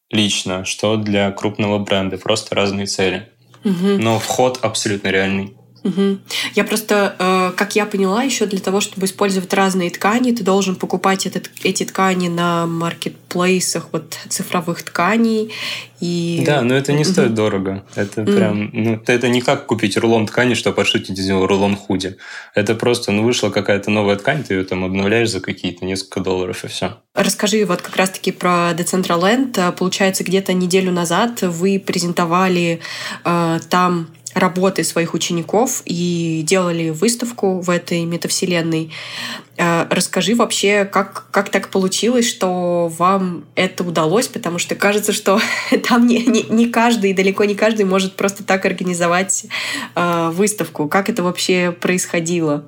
лично, что для крупного бренда. Просто разные цели. Угу. Но вход абсолютно реальный. Угу. Я просто, э, как я поняла, еще для того, чтобы использовать разные ткани, ты должен покупать этот, эти ткани на маркетплейсах вот цифровых тканей. И... Да, но это не стоит дорого. Это прям, ну, это не как купить рулон ткани, чтобы подшутить из него рулон худи. Это просто, ну, вышла какая-то новая ткань, ты ее там обновляешь за какие-то несколько долларов и все. Расскажи вот как раз-таки про Decentraland. Получается, где-то неделю назад вы презентовали э, там работы своих учеников и делали выставку в этой метавселенной. Э, расскажи вообще, как, как так получилось, что вам это удалось, потому что кажется, что там не, не, не каждый, далеко не каждый может просто так организовать э, выставку. Как это вообще происходило?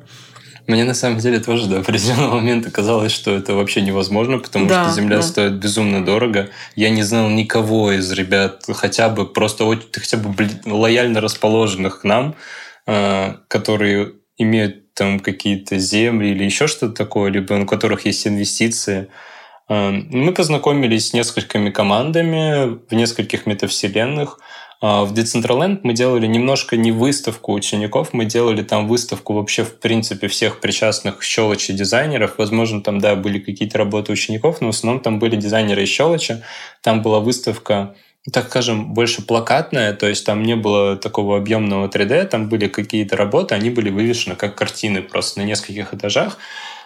Мне на самом деле тоже до определенного момента казалось, что это вообще невозможно, потому да, что земля да. стоит безумно дорого. Я не знал никого из ребят, хотя бы просто хотя бы лояльно расположенных к нам, а, которые имеют там какие-то земли или еще что-то такое, либо у которых есть инвестиции. А, мы познакомились с несколькими командами в нескольких метавселенных. А, в Decentraland мы делали немножко не выставку учеников, мы делали там выставку вообще в принципе всех причастных щелочи дизайнеров. Возможно, там, да, были какие-то работы учеников, но в основном там были дизайнеры и щелочи. Там была выставка так скажем, больше плакатная, то есть там не было такого объемного 3D, там были какие-то работы, они были вывешены как картины просто на нескольких этажах.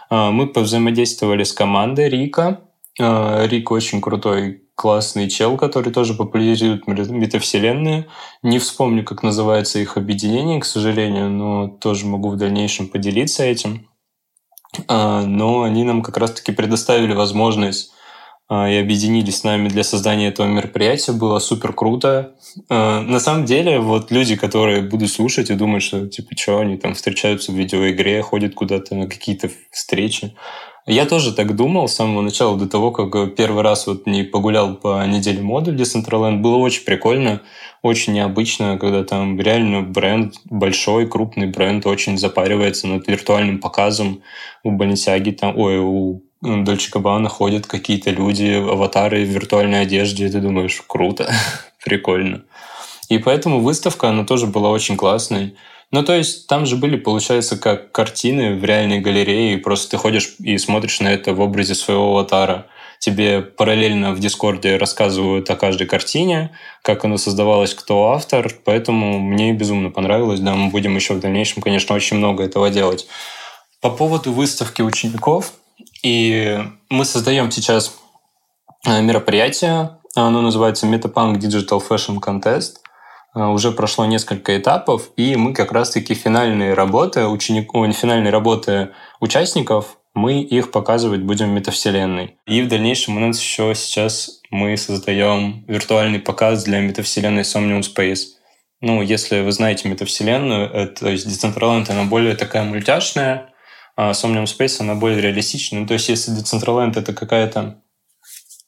А, мы повзаимодействовали с командой Рика. А, Рик очень крутой классный чел, который тоже популяризирует метавселенные. Не вспомню, как называется их объединение, к сожалению, но тоже могу в дальнейшем поделиться этим. А, но они нам как раз-таки предоставили возможность а, и объединились с нами для создания этого мероприятия. Было супер круто. На самом деле, вот люди, которые будут слушать и думать, что типа, что они там встречаются в видеоигре, ходят куда-то на какие-то встречи, я тоже так думал с самого начала, до того, как первый раз вот не погулял по неделе моды в Decentraland. Было очень прикольно, очень необычно, когда там реально бренд, большой, крупный бренд, очень запаривается над виртуальным показом. У Баленсиаги там, ой, у Дольче Габбана ходят какие-то люди, аватары в виртуальной одежде, и ты думаешь, круто, прикольно. И поэтому выставка, она тоже была очень классной. Ну, то есть там же были, получается, как картины в реальной галерее, просто ты ходишь и смотришь на это в образе своего аватара. Тебе параллельно в Дискорде рассказывают о каждой картине, как она создавалась, кто автор, поэтому мне безумно понравилось. Да, мы будем еще в дальнейшем, конечно, очень много этого делать. По поводу выставки учеников, и мы создаем сейчас э, мероприятие, оно называется Metapunk Digital Fashion Contest – уже прошло несколько этапов, и мы как раз-таки финальные работы, учеников, финальные работы участников, мы их показывать будем в метавселенной. И в дальнейшем у нас еще сейчас мы создаем виртуальный показ для метавселенной Somnium Space. Ну, если вы знаете метавселенную, это, то есть Decentraland, она более такая мультяшная, а Somnium Space, она более реалистичная. Ну, то есть если Decentraland это какая-то...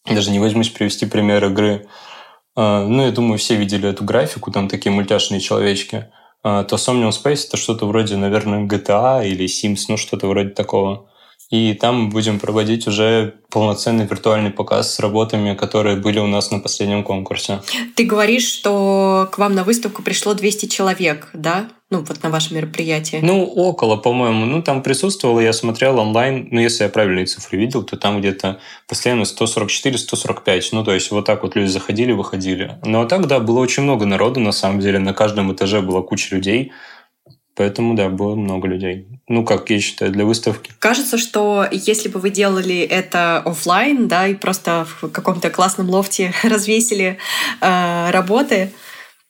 Даже не возьмусь привести пример игры а, ну, я думаю, все видели эту графику, там такие мультяшные человечки. А, то Somnium Space это что-то вроде, наверное, GTA или Sims, ну, что-то вроде такого. И там будем проводить уже полноценный виртуальный показ с работами, которые были у нас на последнем конкурсе. Ты говоришь, что к вам на выставку пришло 200 человек, да? Ну, вот на ваше мероприятие. Ну, около, по-моему. Ну, там присутствовал, я смотрел онлайн, ну, если я правильные цифры видел, то там где-то постоянно 144-145. Ну, то есть вот так вот люди заходили, выходили. Ну, а так, да, было очень много народу, на самом деле. На каждом этаже была куча людей. Поэтому, да, было много людей. Ну, как я считаю, для выставки. Кажется, что если бы вы делали это офлайн, да, и просто в каком-то классном лофте развесили э, работы,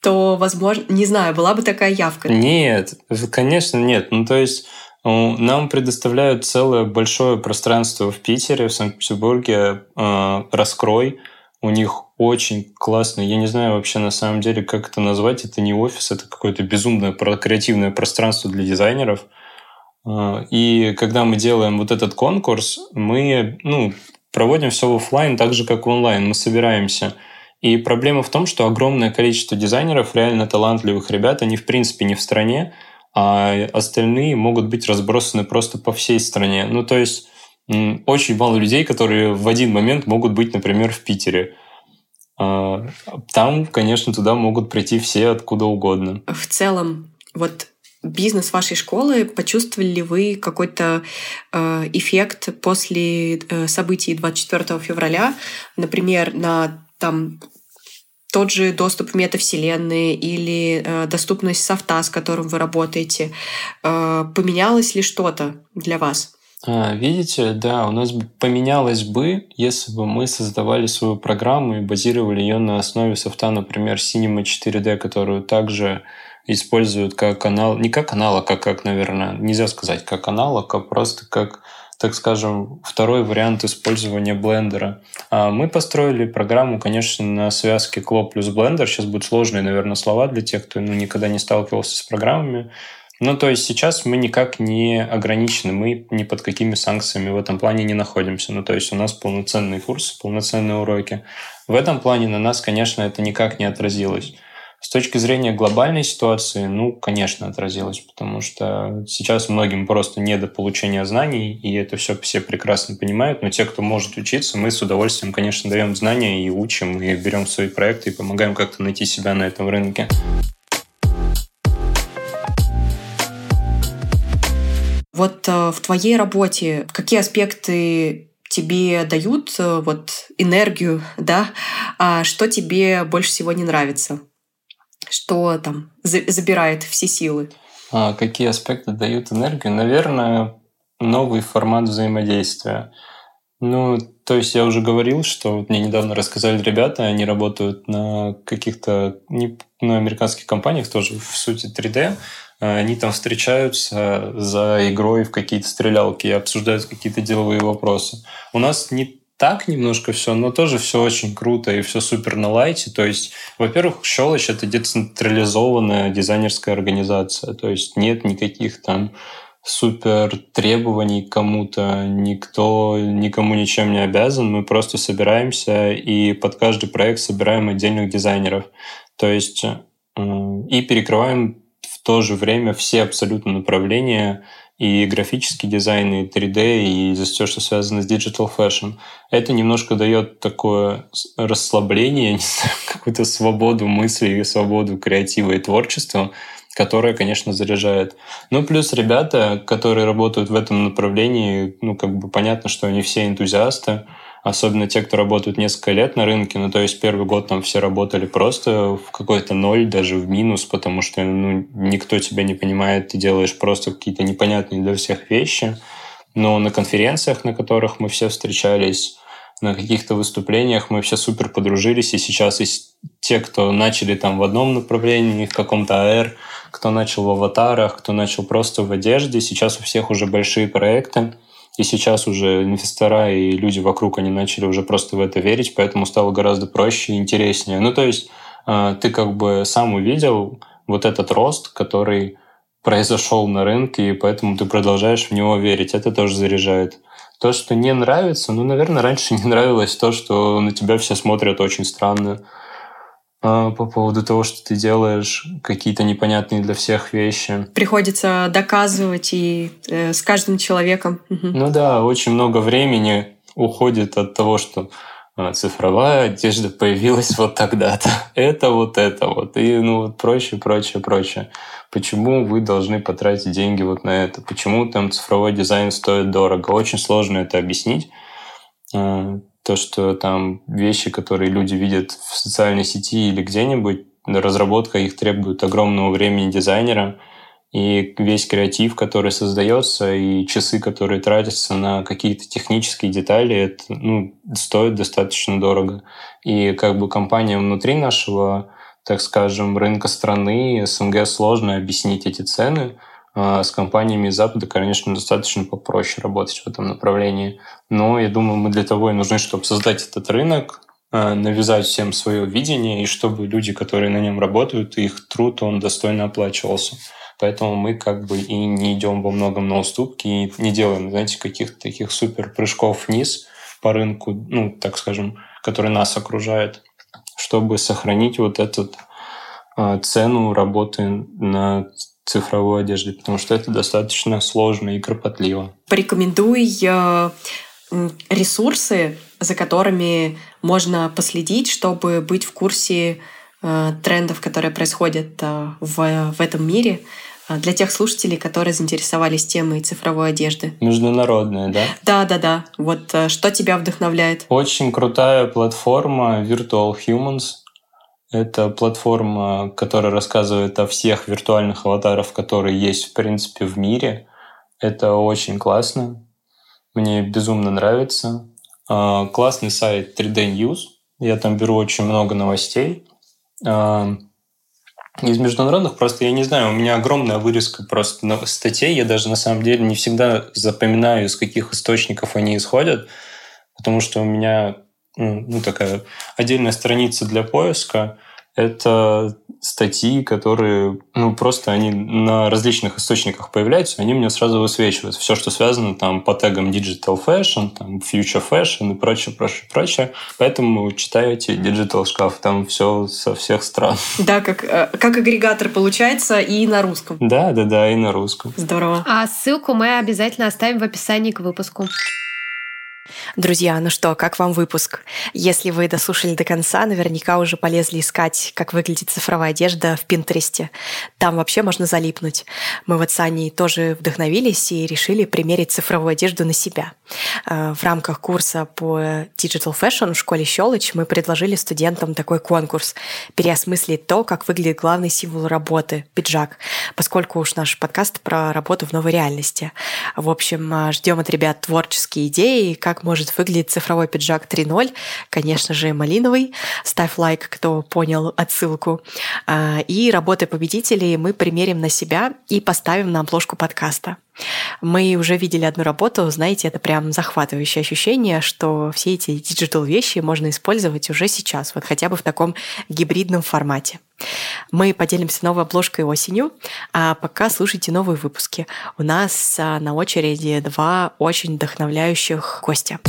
то, возможно, не знаю, была бы такая явка. Нет, конечно, нет. Ну, то есть нам предоставляют целое большое пространство в Питере, в Санкт-Петербурге, э, раскрой. У них очень классно. Я не знаю вообще на самом деле, как это назвать. Это не офис, это какое-то безумное креативное пространство для дизайнеров. А, и когда мы делаем вот этот конкурс, мы ну, проводим все в офлайн так же, как в онлайн. Мы собираемся. И проблема в том, что огромное количество дизайнеров, реально талантливых ребят, они в принципе не в стране, а остальные могут быть разбросаны просто по всей стране. Ну, то есть очень мало людей, которые в один момент могут быть, например, в Питере. А, там, конечно, туда могут прийти все откуда угодно. В целом, вот бизнес вашей школы, почувствовали ли вы какой-то э, эффект после э, событий 24 февраля, например, на там тот же доступ в метавселенные или э, доступность софта, с которым вы работаете, э, поменялось ли что-то для вас? А, видите, да, у нас поменялось бы, если бы мы создавали свою программу и базировали ее на основе софта, например, Cinema 4D, которую также используют как канал, не как аналог, а как, наверное, нельзя сказать как аналог, а просто как, так скажем, второй вариант использования блендера. А мы построили программу, конечно, на связке Clo плюс Blender. Сейчас будут сложные, наверное, слова для тех, кто ну, никогда не сталкивался с программами. Ну, то есть сейчас мы никак не ограничены, мы ни под какими санкциями в этом плане не находимся. Ну, то есть у нас полноценные курсы, полноценные уроки. В этом плане на нас, конечно, это никак не отразилось. С точки зрения глобальной ситуации, ну, конечно, отразилось, потому что сейчас многим просто не до получения знаний, и это все все прекрасно понимают, но те, кто может учиться, мы с удовольствием, конечно, даем знания и учим, и берем свои проекты, и помогаем как-то найти себя на этом рынке. Вот э, в твоей работе какие аспекты тебе дают э, вот энергию, да, а что тебе больше всего не нравится? Что там забирает все силы? А какие аспекты дают энергию? Наверное, новый формат взаимодействия. Ну, то есть я уже говорил, что вот мне недавно рассказали ребята, они работают на каких-то не, на американских компаниях, тоже в сути 3D, Э, они там встречаются за игрой в какие-то стрелялки и обсуждают какие-то деловые вопросы. У нас не так немножко все, но тоже все очень круто и все супер на лайте. То есть, во-первых, Щелочь — это децентрализованная дизайнерская организация. То есть нет никаких там супер требований кому-то, никто никому ничем не обязан. Мы просто собираемся и под каждый проект собираем отдельных дизайнеров. То есть и перекрываем в то же время все абсолютно направления и графический дизайн, и 3D, и все, что связано с digital fashion. Это немножко дает такое расслабление, какую-то свободу мысли, свободу креатива и творчества, которая, конечно, заряжает. Ну, плюс ребята, которые работают в этом направлении, ну, как бы понятно, что они все энтузиасты, особенно те, кто работают несколько лет на рынке, ну, то есть первый год там все работали просто в какой-то ноль, даже в минус, потому что ну, никто тебя не понимает, ты делаешь просто какие-то непонятные для всех вещи. Но на конференциях, на которых мы все встречались, на каких-то выступлениях мы все супер подружились, и сейчас есть те, кто начали там в одном направлении, в каком-то АР, кто начал в аватарах, кто начал просто в одежде, сейчас у всех уже большие проекты, и сейчас уже инвестора и люди вокруг, они начали уже просто в это верить, поэтому стало гораздо проще и интереснее. Ну, то есть а, ты как бы сам увидел вот этот рост, который произошел на рынке, и поэтому ты продолжаешь в него верить. Это тоже заряжает. То, что не нравится, ну, наверное, раньше не нравилось то, что на тебя все смотрят очень странно. А, по поводу того, что ты делаешь какие-то непонятные для всех вещи. Приходится доказывать и э, с каждым человеком. Ну да, очень много времени уходит от того, что а, цифровая одежда появилась вот тогда-то. Это вот это вот. И ну вот прочее, прочее, прочее. Почему вы должны потратить деньги вот на это? Почему там цифровой дизайн стоит дорого? Очень сложно это объяснить а, то, что там вещи, которые люди видят в социальной сети или где-нибудь, разработка их требует огромного времени дизайнера, и весь креатив, который создается, и часы, которые тратятся на какие-то технические детали, это ну, стоит достаточно дорого. И как бы компаниям внутри нашего, так скажем, рынка страны, СНГ сложно объяснить эти цены, с компаниями Запада, конечно, достаточно попроще работать в этом направлении. Но я думаю, мы для того и нужны, чтобы создать этот рынок, а, навязать всем свое видение, и чтобы люди, которые на нем работают, их труд, он достойно оплачивался. Поэтому мы как бы и не идем во многом на уступки, и не делаем, знаете, каких-то таких супер прыжков вниз по рынку, ну, так скажем, который нас окружает, чтобы сохранить вот эту э, цену работы на цифровой одежде, потому что это достаточно сложно и кропотливо. Порекомендуй э, ресурсы, за которыми можно последить, чтобы быть в курсе э, трендов, которые происходят э, в, в этом мире для тех слушателей, которые заинтересовались темой цифровой одежды. Международная, да? Да, да, да. Вот что тебя вдохновляет? Очень крутая платформа Virtual Humans. Это платформа, которая рассказывает о всех виртуальных аватарах, которые есть, в принципе, в мире. Это очень классно. Мне безумно нравится. А, классный сайт 3D News. Я там беру очень много новостей. А, из международных просто, я не знаю, у меня огромная вырезка просто статей. Я даже на самом деле не всегда запоминаю, из каких источников они исходят, потому что у меня ну, такая отдельная страница для поиска. Это статьи, которые, ну, просто они на различных источниках появляются, они мне сразу высвечивают. Все, что связано там по тегам Digital Fashion, там Future Fashion и прочее, прочее, прочее. Поэтому читаете Digital шкаф, там все со всех стран. Да, как, э, как агрегатор получается и на русском. Да, да, да, и на русском. Здорово. А ссылку мы обязательно оставим в описании к выпуску. Друзья, ну что, как вам выпуск? Если вы дослушали до конца, наверняка уже полезли искать, как выглядит цифровая одежда в Пинтересте. Там вообще можно залипнуть. Мы вот с Аней тоже вдохновились и решили примерить цифровую одежду на себя. Э, в рамках курса по Digital Fashion в школе Щелочь мы предложили студентам такой конкурс – переосмыслить то, как выглядит главный символ работы – пиджак, поскольку уж наш подкаст про работу в новой реальности. В общем, э, ждем от ребят творческие идеи, как может выглядеть цифровой пиджак 3.0. Конечно же, малиновый. Ставь лайк, кто понял отсылку. А, и работы победителей мы примерим на себя и поставим на обложку подкаста. Мы уже видели одну работу, знаете, это прям захватывающее ощущение, что все эти digital вещи можно использовать уже сейчас, вот хотя бы в таком гибридном формате. Мы поделимся новой обложкой осенью, а пока слушайте новые выпуски. У нас а, на очереди два очень вдохновляющих гостя.